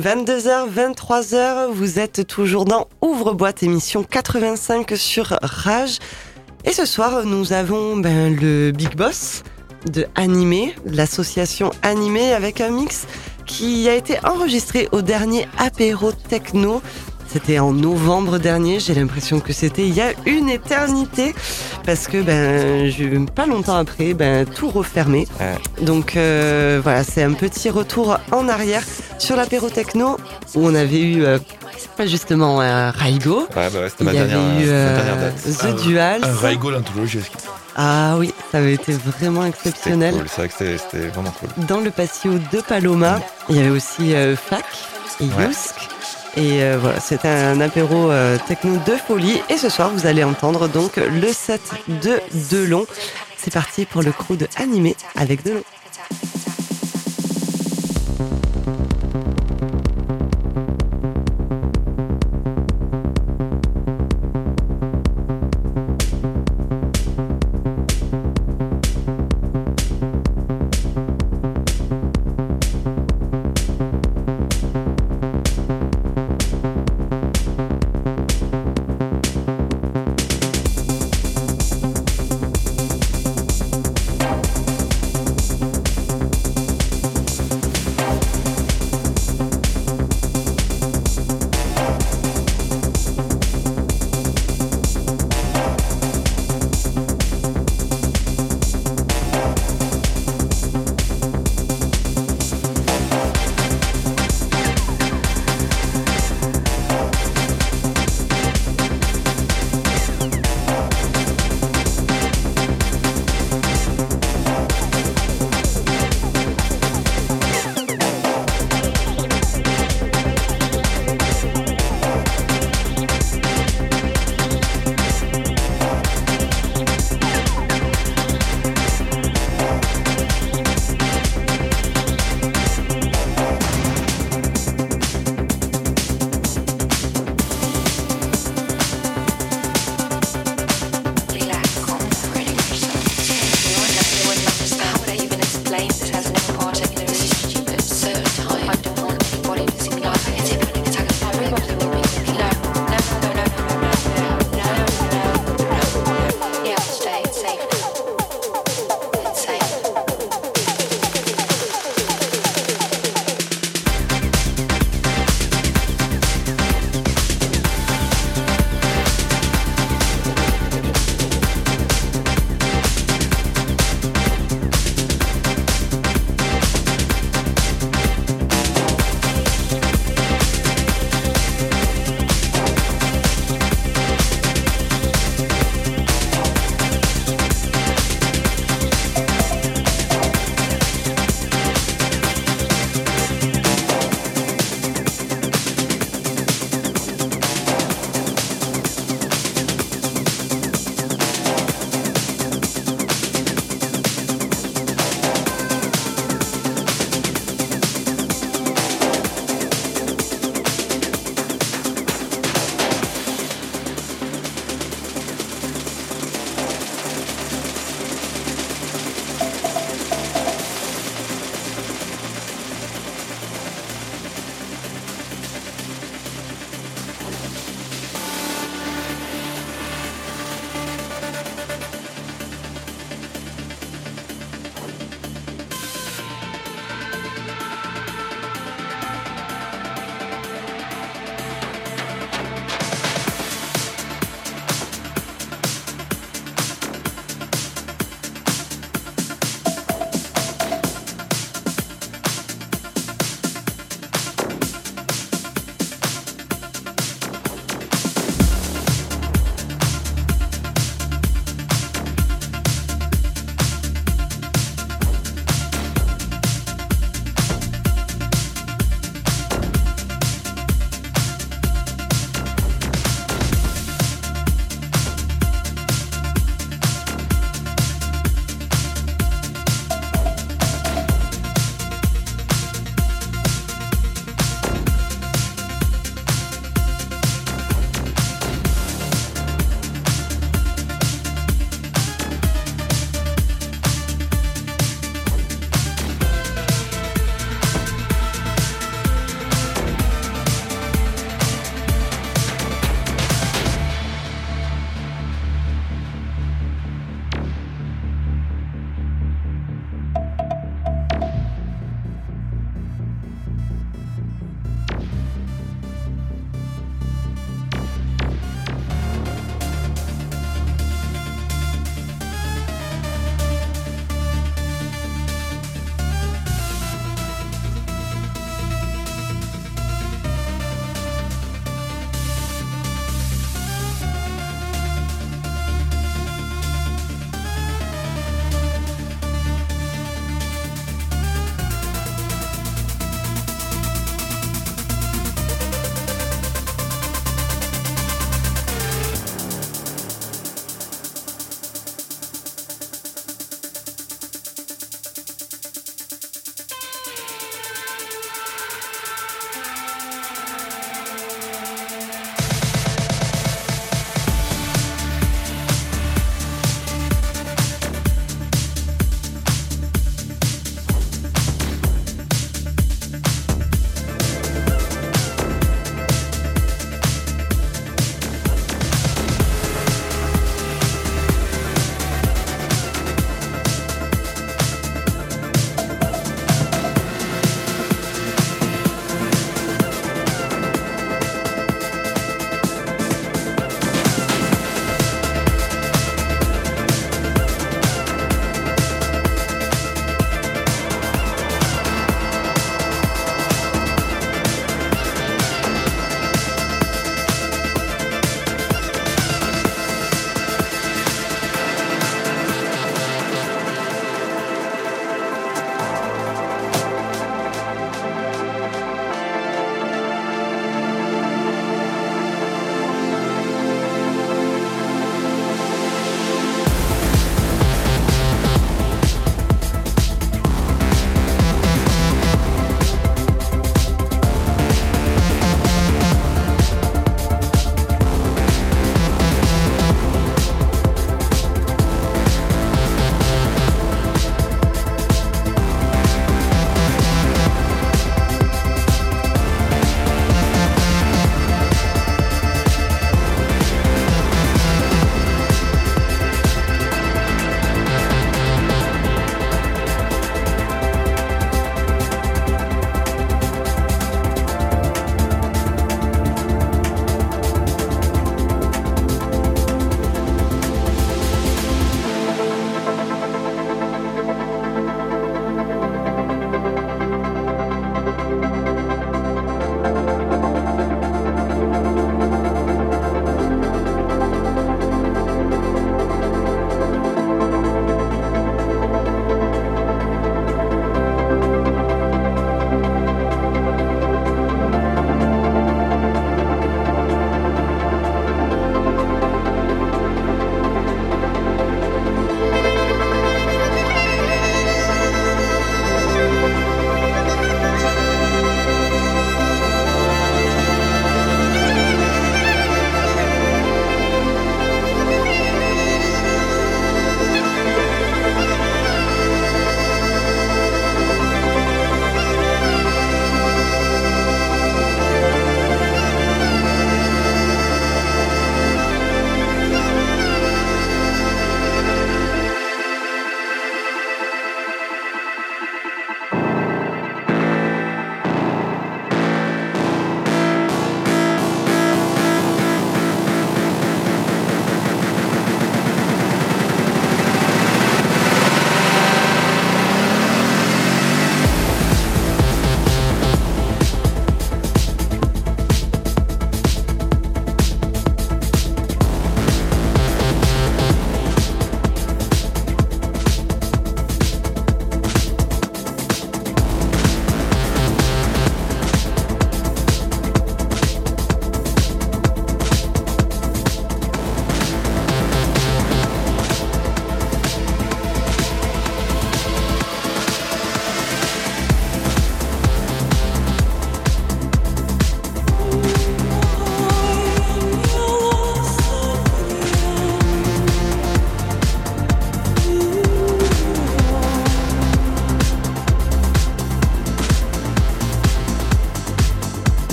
22h, 23h, vous êtes toujours dans Ouvre-boîte, émission 85 sur Rage. Et ce soir, nous avons ben, le Big Boss de Animé, l'association Animé, avec un mix qui a été enregistré au dernier apéro techno. C'était en novembre dernier, j'ai l'impression que c'était il y a une éternité, parce que ben, je- pas longtemps après, ben, tout refermé. Donc euh, voilà, c'est un petit retour en arrière sur l'apéro techno où on avait eu euh, justement euh, Raigo. Ouais, bah ouais, c'était Il ma y dernière, avait eu ma euh, dernière date. The Ah, Dual. Raigo l'anthologie. Ah oui, ça avait été vraiment exceptionnel. cool, c'est vrai que c'était- vraiment cool. Dans le patio de Paloma, il y avait aussi euh, Fac et Ouais. Yusk. Et euh, voilà, c'était un apéro euh, techno de folie. Et ce soir, vous allez entendre donc le set de Delon. C'est parti pour le crew de Animé avec Delon.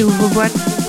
Rage et ouvre-boîte.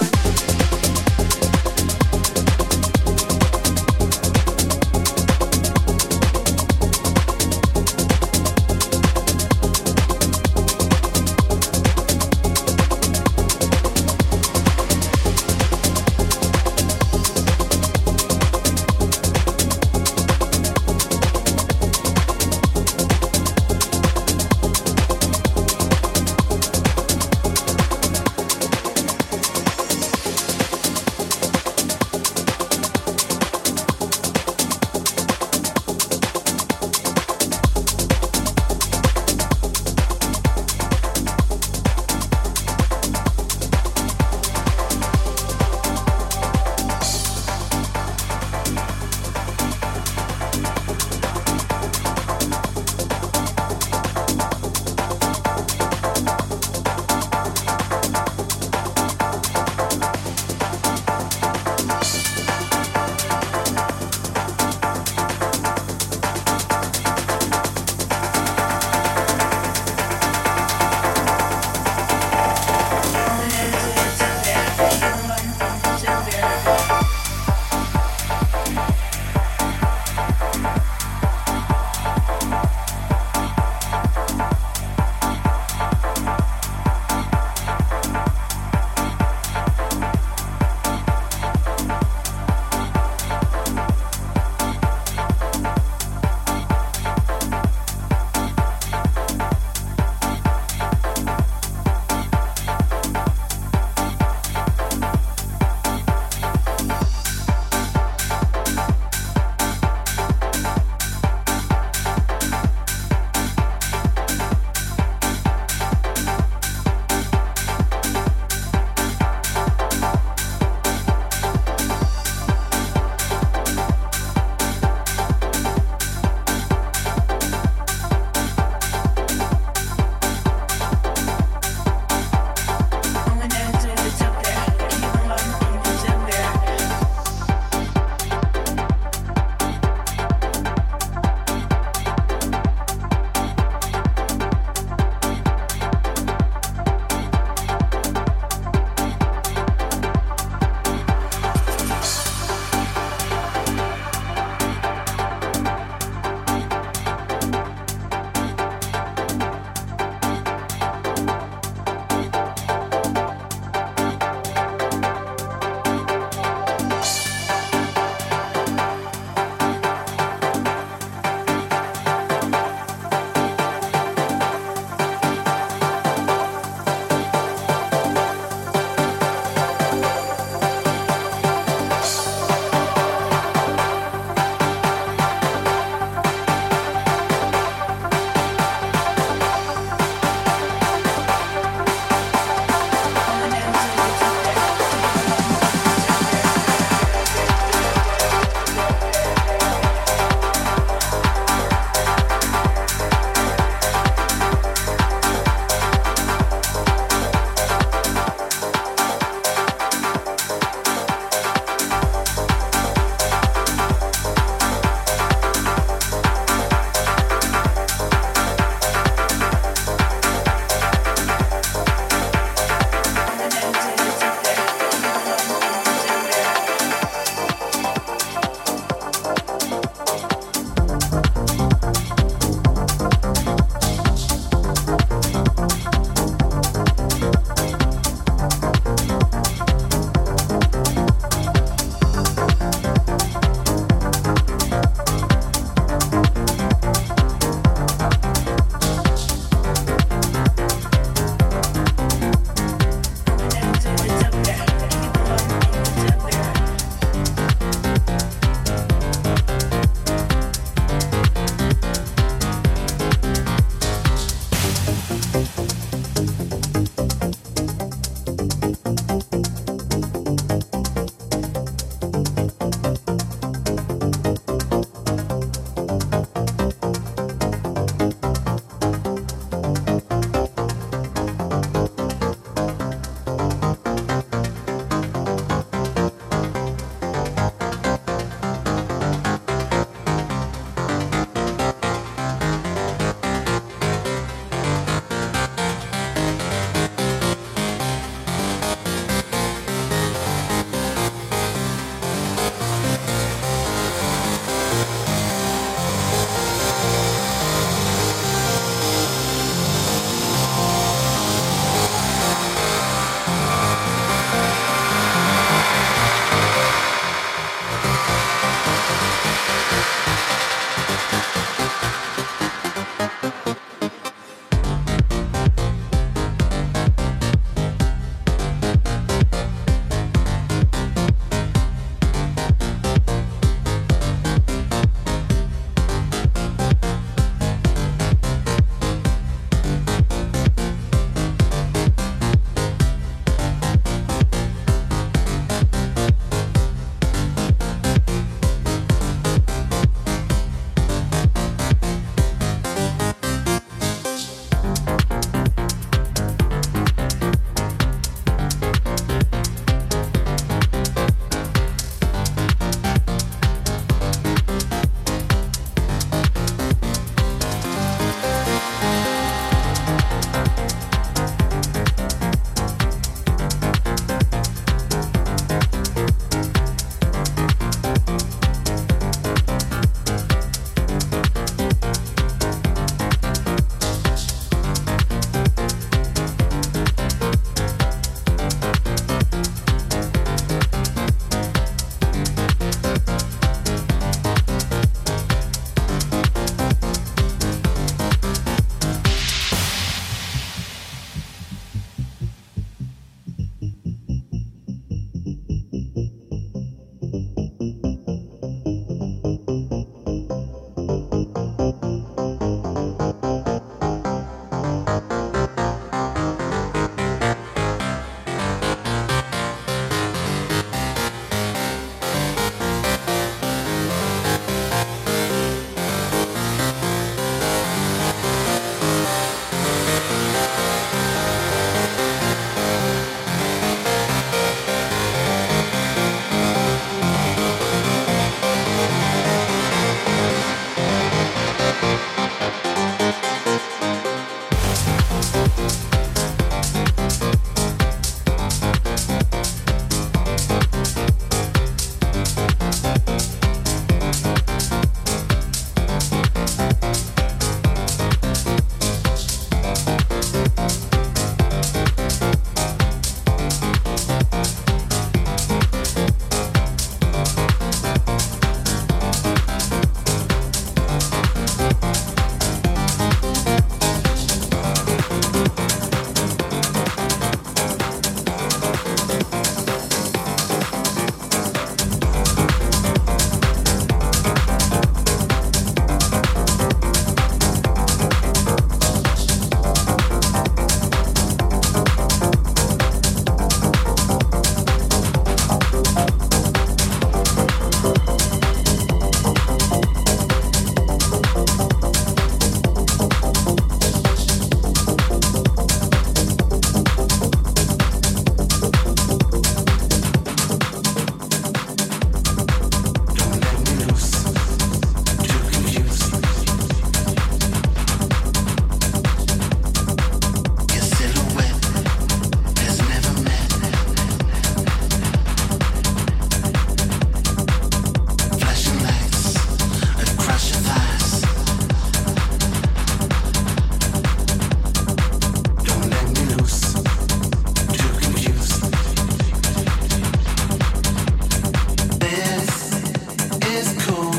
has cool.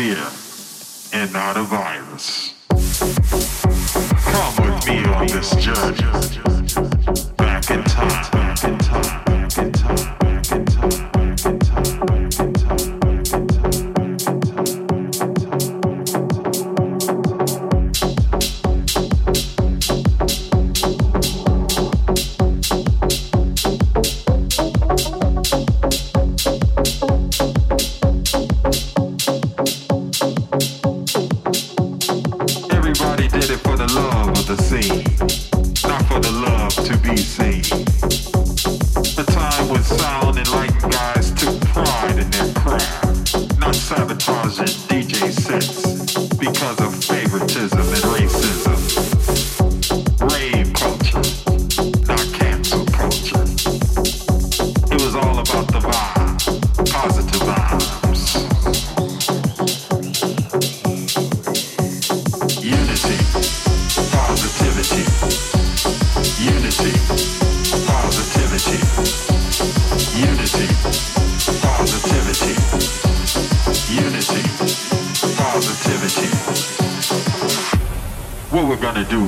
beer. that races.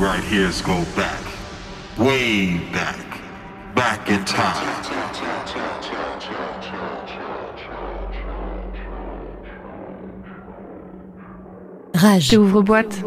right here is go back, way back, back in time. Rage. J'ouvre boîte.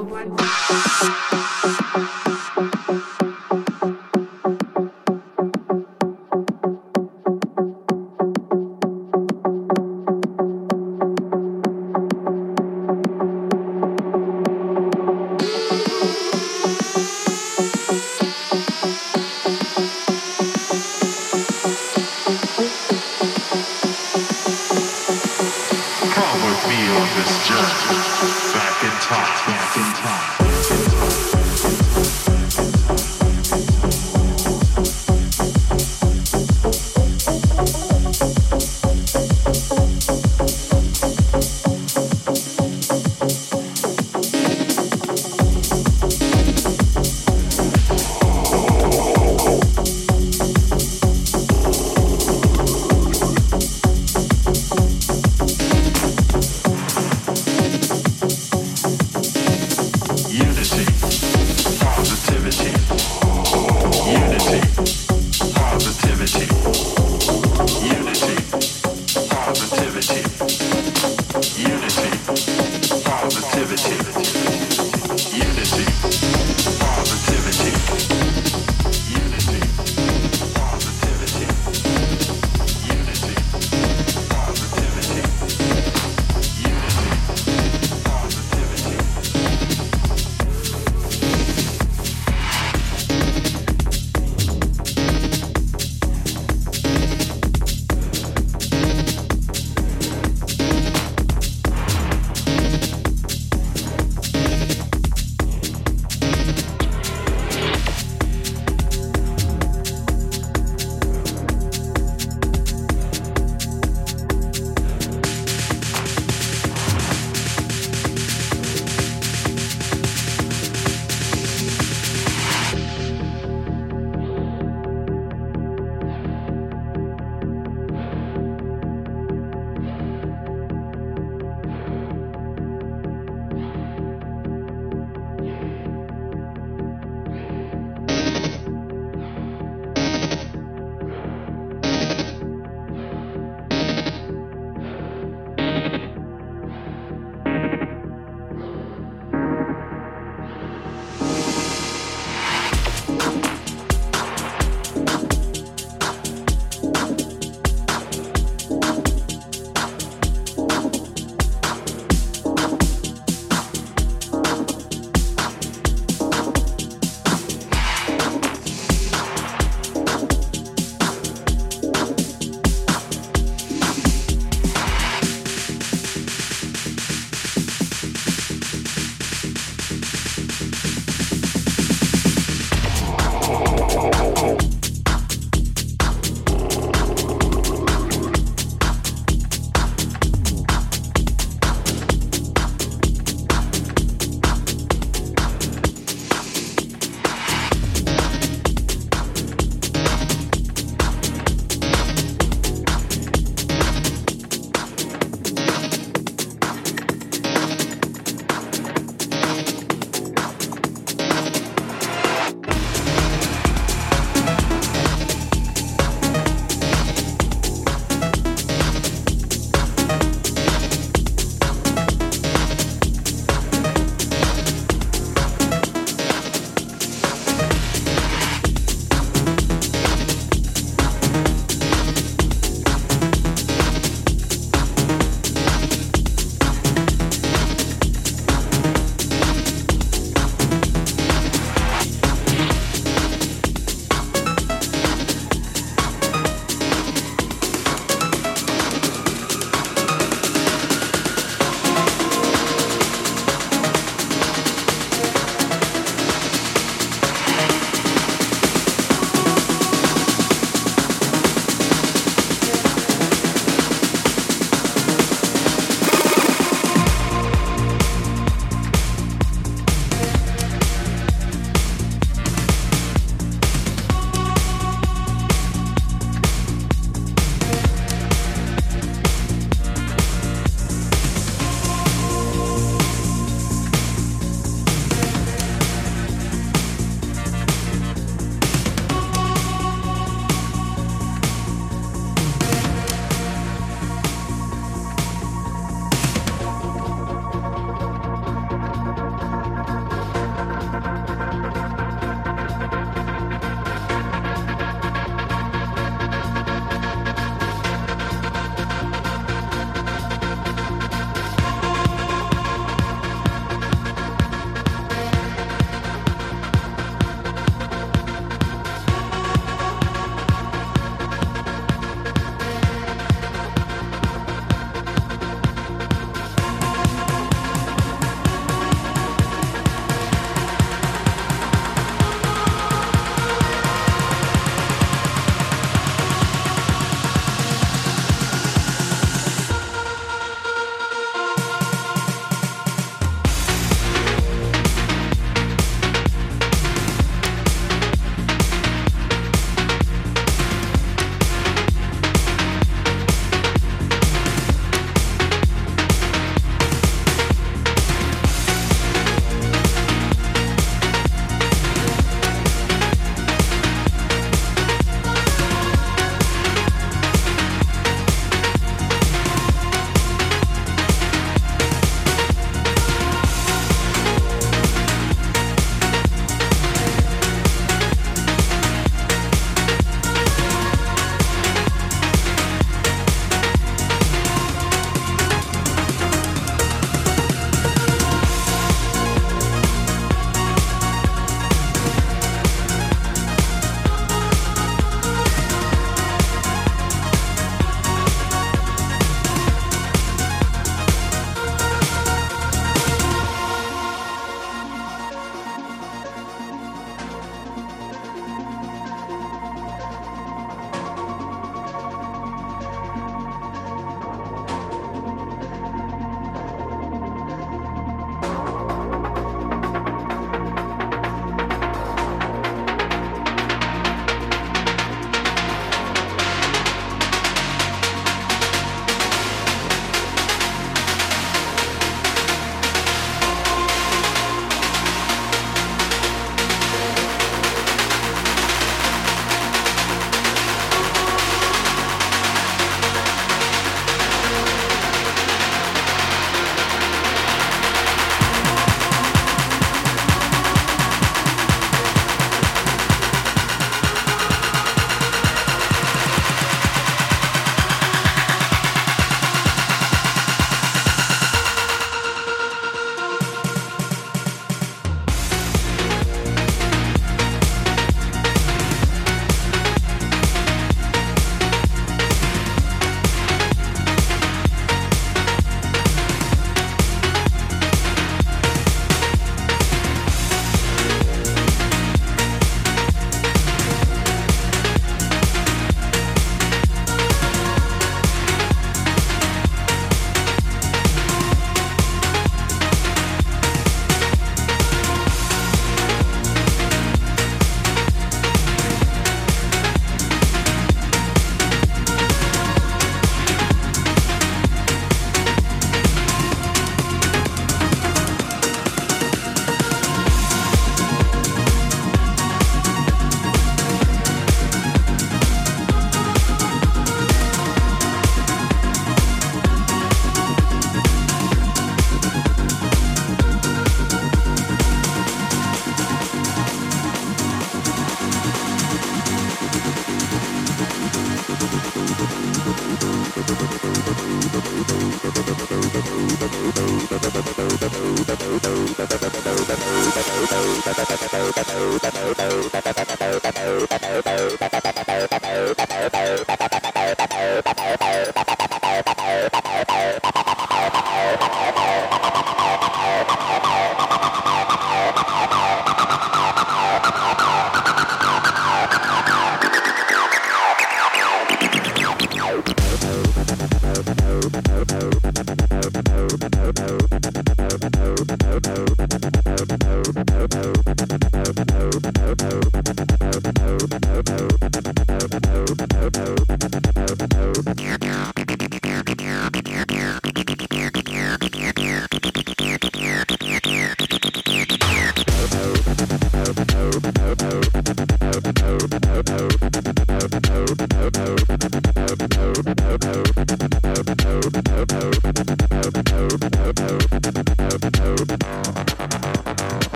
oh, oh, oh.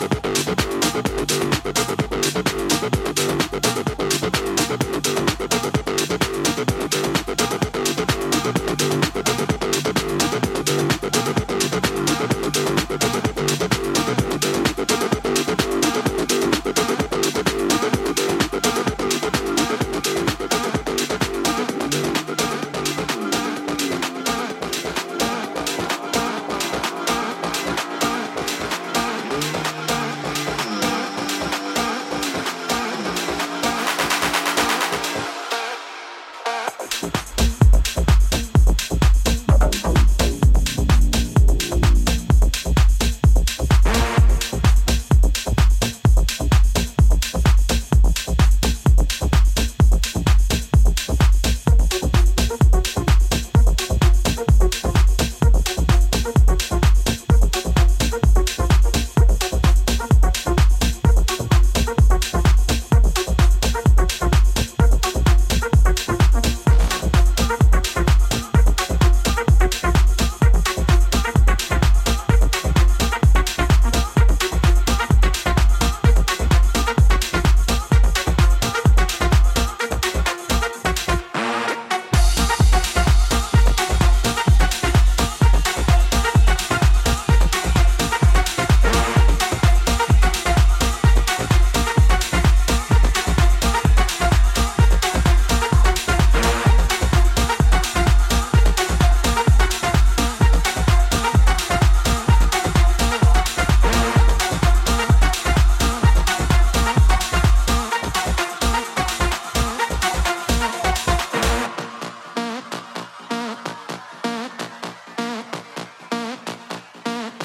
なるほど。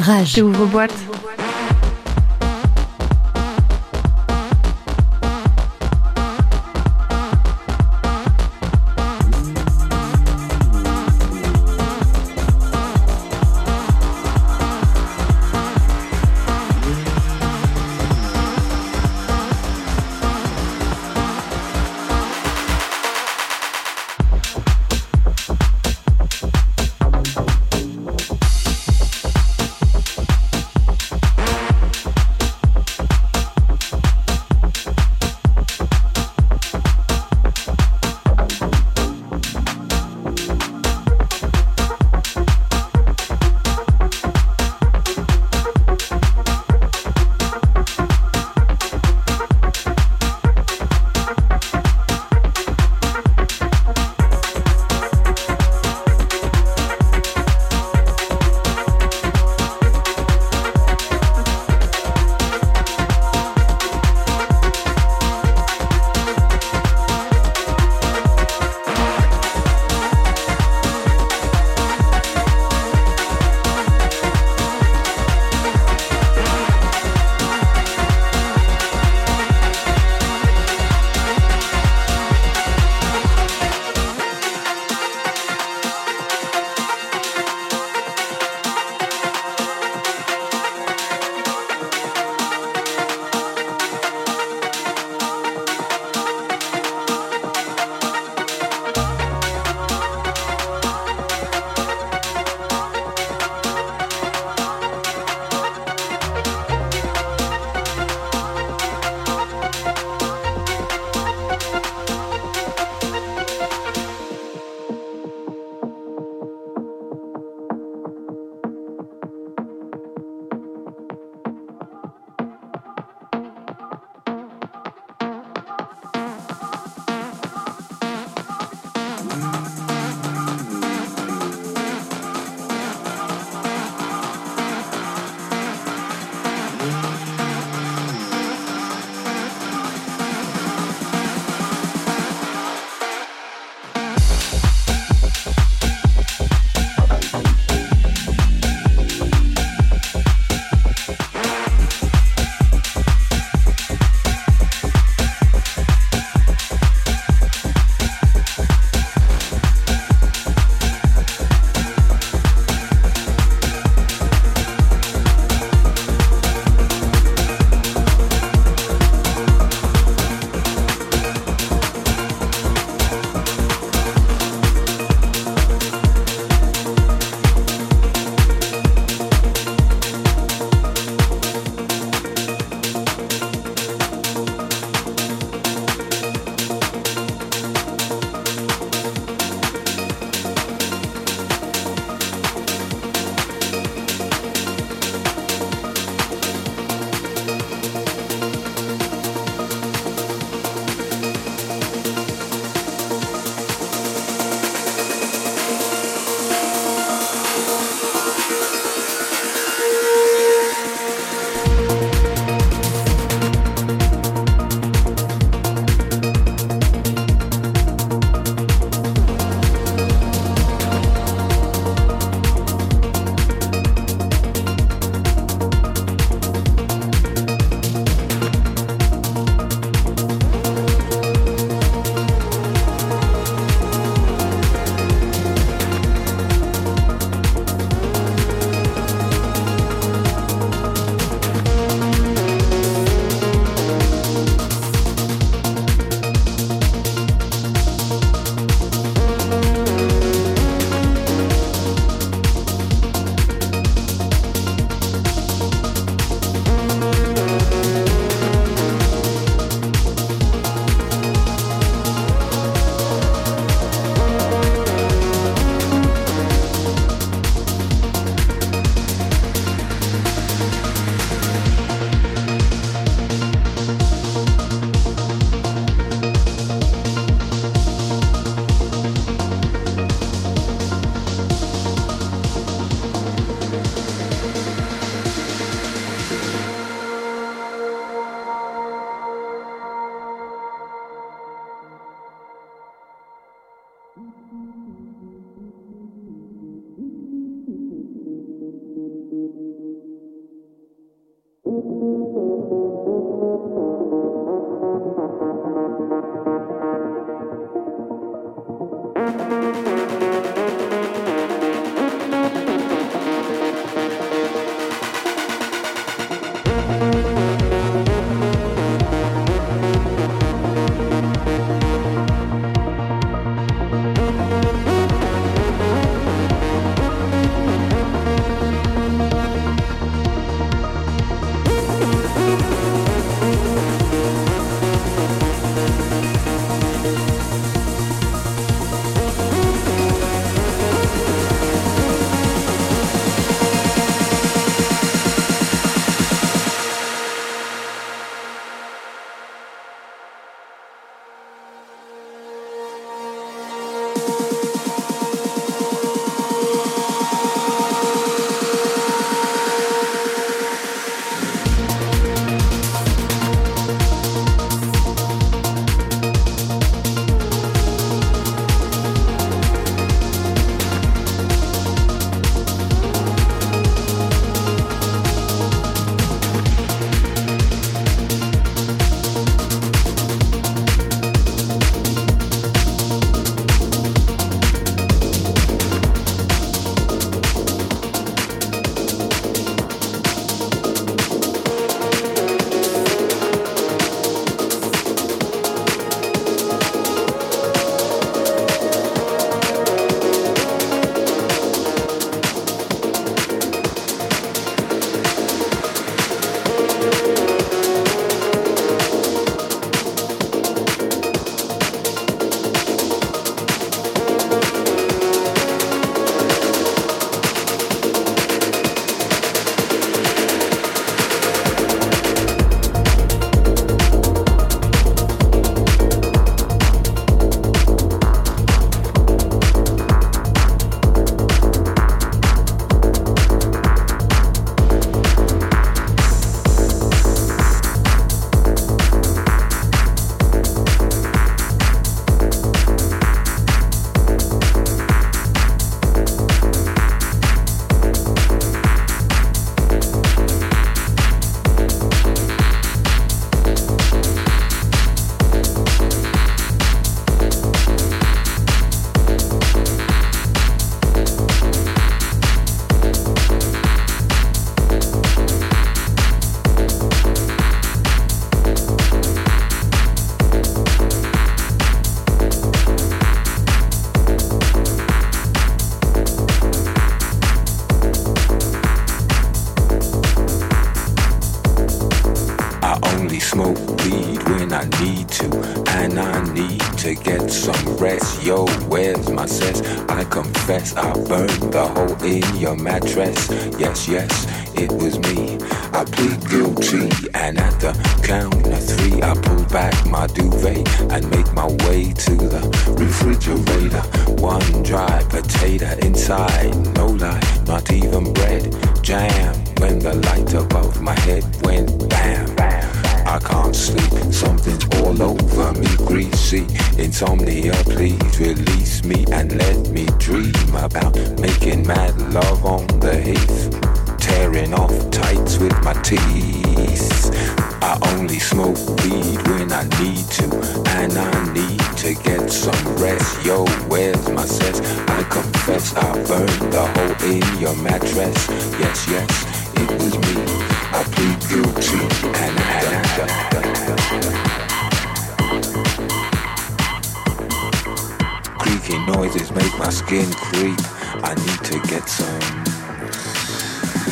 Rage. Ouvre-boîte.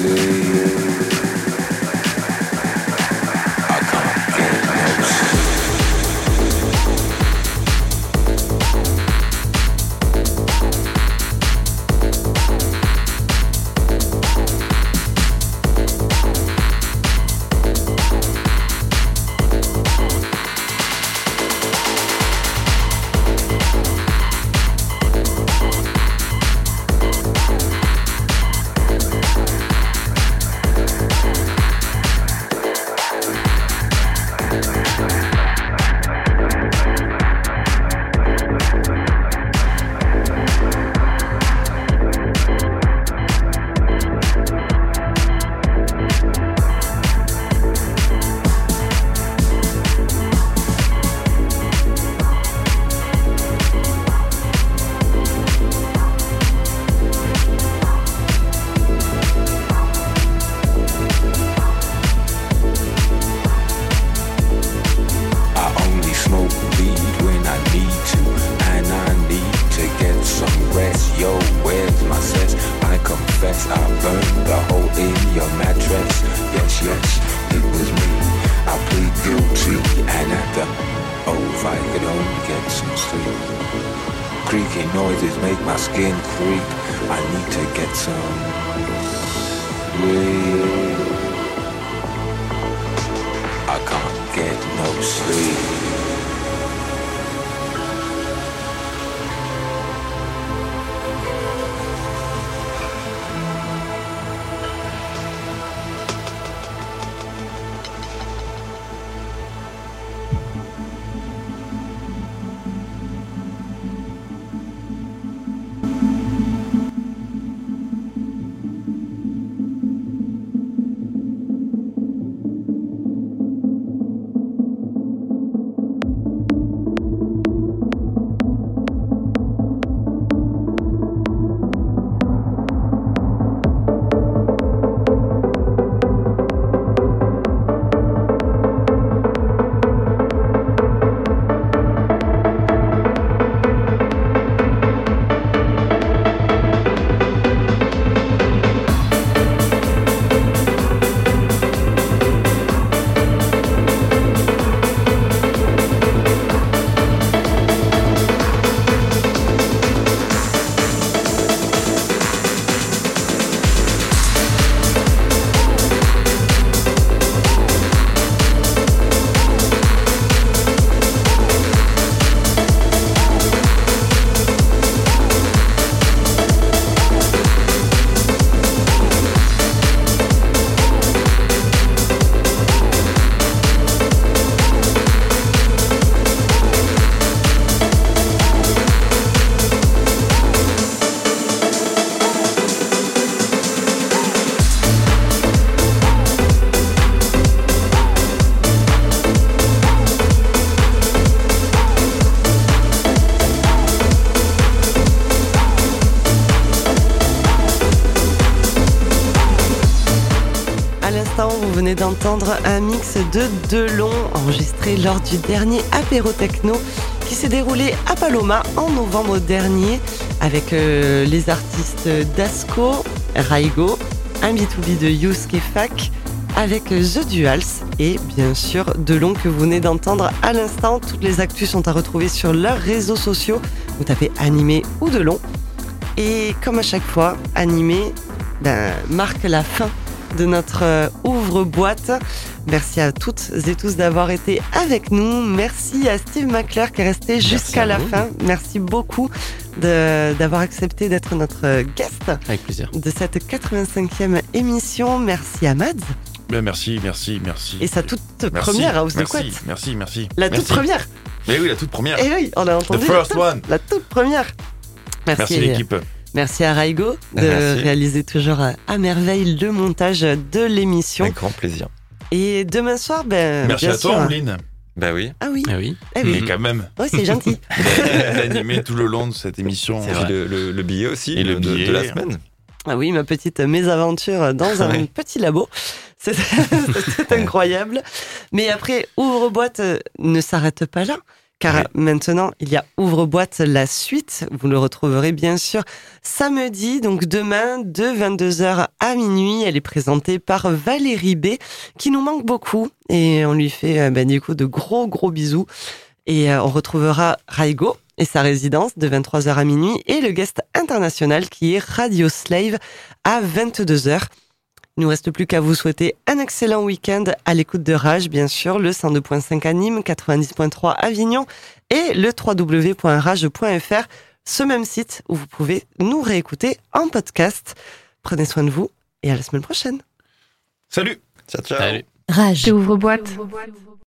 yeah, yeah. D'entendre un mix de Delon enregistré lors du dernier apéro techno qui s'est déroulé à Paloma en novembre dernier avec euh, les artistes Dasco, Raigo, un B2B de Yusuke avec The Duals et bien sûr Delon que vous venez d'entendre à l'instant. Toutes les actus sont à retrouver sur leurs réseaux sociaux. Vous tapez animé ou Delon. Et comme à chaque fois, animé ben, marque la fin de notre euh, ouvre-boîte. Merci à toutes et tous d'avoir été avec nous. Merci à Steve McClure qui est resté jusqu'à la fin. Merci beaucoup d'avoir accepté d'être notre guest. Avec plaisir. De cette 85e émission. Merci à Mads. Ben merci, merci, merci. Et sa toute première House merci, de Couette. Merci, merci. La toute première. Mais oui, la toute première. Et oui, on a entendu. The first one. La toute première. Merci, merci l'équipe. Merci à Raigo de réaliser toujours à merveille le montage de l'émission. Avec grand plaisir. Et demain soir, ben. Merci à toi, Oline. Bah oui. Ah oui. Ah oui. Eh oui. Mais quand même. Oui, c'est gentil. D'animer tout le long de cette émission. C'est le, le, billet aussi Et le de, billet. de la semaine. Ah oui, ma petite mésaventure dans un petit labo. C'est incroyable. Mais après, ouvre-boîte ne s'arrête pas là. Car maintenant, il y a Ouvre-boîte la suite. Vous le retrouverez bien sûr samedi, donc demain, de 22h à minuit. Elle est présentée par Valérie B, qui nous manque beaucoup. Et on lui fait ben, du coup de gros, gros bisous. Et euh, on retrouvera Raigo et sa résidence de 23h à minuit et le guest international qui est Radio Slave à 22h. Il nous reste plus qu'à vous souhaiter un excellent week-end à l'écoute de Rage, bien sûr, le 102.5 à Nîmes, 90.3 Avignon et le www.rage.fr, ce même site où vous pouvez nous réécouter en podcast. Prenez soin de vous et à la semaine prochaine. Salut Ciao, ciao Salut Rage, ouvre boîte.